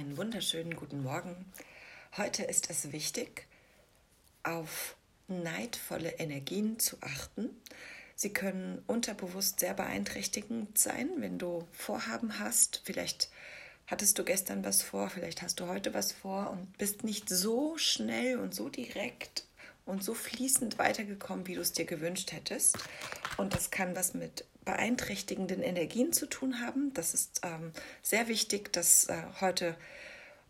einen wunderschönen guten Morgen. Heute ist es wichtig, auf neidvolle Energien zu achten. Sie können unterbewusst sehr beeinträchtigend sein, wenn du Vorhaben hast. Vielleicht hattest du gestern was vor, vielleicht hast du heute was vor und bist nicht so schnell und so direkt und so fließend weitergekommen, wie du es dir gewünscht hättest. Und das kann was mit beeinträchtigenden Energien zu tun haben. Das ist ähm, sehr wichtig, das äh, heute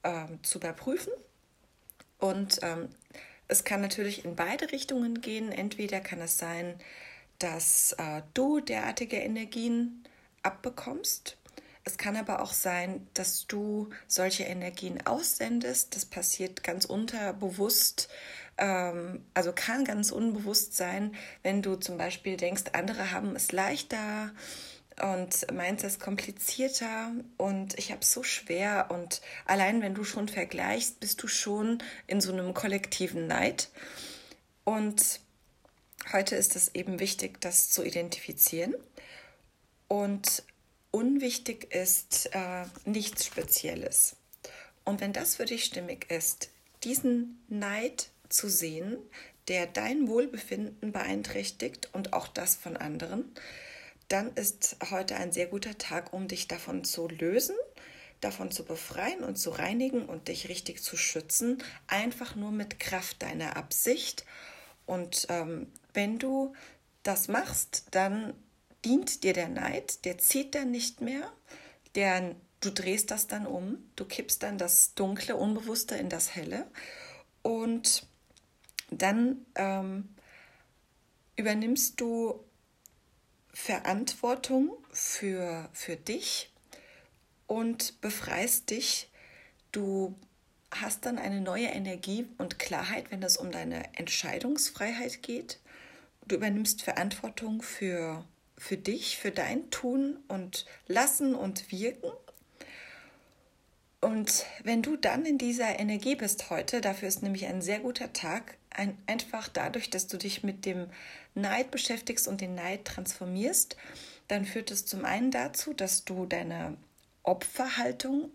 ähm, zu überprüfen. Und ähm, es kann natürlich in beide Richtungen gehen. Entweder kann es sein, dass äh, du derartige Energien abbekommst. Es kann aber auch sein, dass du solche Energien aussendest. Das passiert ganz unterbewusst ähm, also kann ganz unbewusst sein, wenn du zum Beispiel denkst, andere haben es leichter und meinst es komplizierter und ich habe es so schwer. Und allein wenn du schon vergleichst, bist du schon in so einem kollektiven Neid. Und heute ist es eben wichtig, das zu identifizieren. Und unwichtig ist äh, nichts Spezielles. Und wenn das für dich stimmig ist, diesen Neid zu sehen, der dein Wohlbefinden beeinträchtigt und auch das von anderen, dann ist heute ein sehr guter Tag, um dich davon zu lösen, davon zu befreien und zu reinigen und dich richtig zu schützen, einfach nur mit Kraft deiner Absicht. Und ähm, wenn du das machst, dann dient dir der Neid, der zieht dann nicht mehr, der, du drehst das dann um, du kippst dann das Dunkle, Unbewusste in das Helle und dann ähm, übernimmst du Verantwortung für, für dich und befreist dich. Du hast dann eine neue Energie und Klarheit, wenn es um deine Entscheidungsfreiheit geht. Du übernimmst Verantwortung für, für dich, für dein Tun und Lassen und Wirken. Und wenn du dann in dieser Energie bist heute, dafür ist nämlich ein sehr guter Tag, ein, einfach dadurch, dass du dich mit dem Neid beschäftigst und den Neid transformierst, dann führt es zum einen dazu, dass du deine Opferhaltung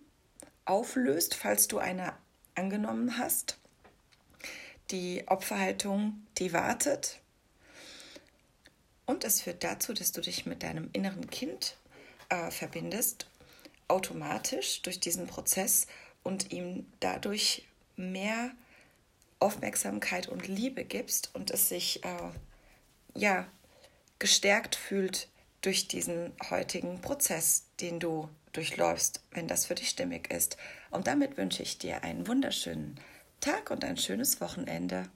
auflöst, falls du eine angenommen hast. Die Opferhaltung, die wartet. Und es führt dazu, dass du dich mit deinem inneren Kind äh, verbindest, automatisch durch diesen Prozess und ihm dadurch mehr Aufmerksamkeit und Liebe gibst und es sich äh, ja gestärkt fühlt durch diesen heutigen Prozess, den du durchläufst, wenn das für dich stimmig ist. Und damit wünsche ich dir einen wunderschönen Tag und ein schönes Wochenende.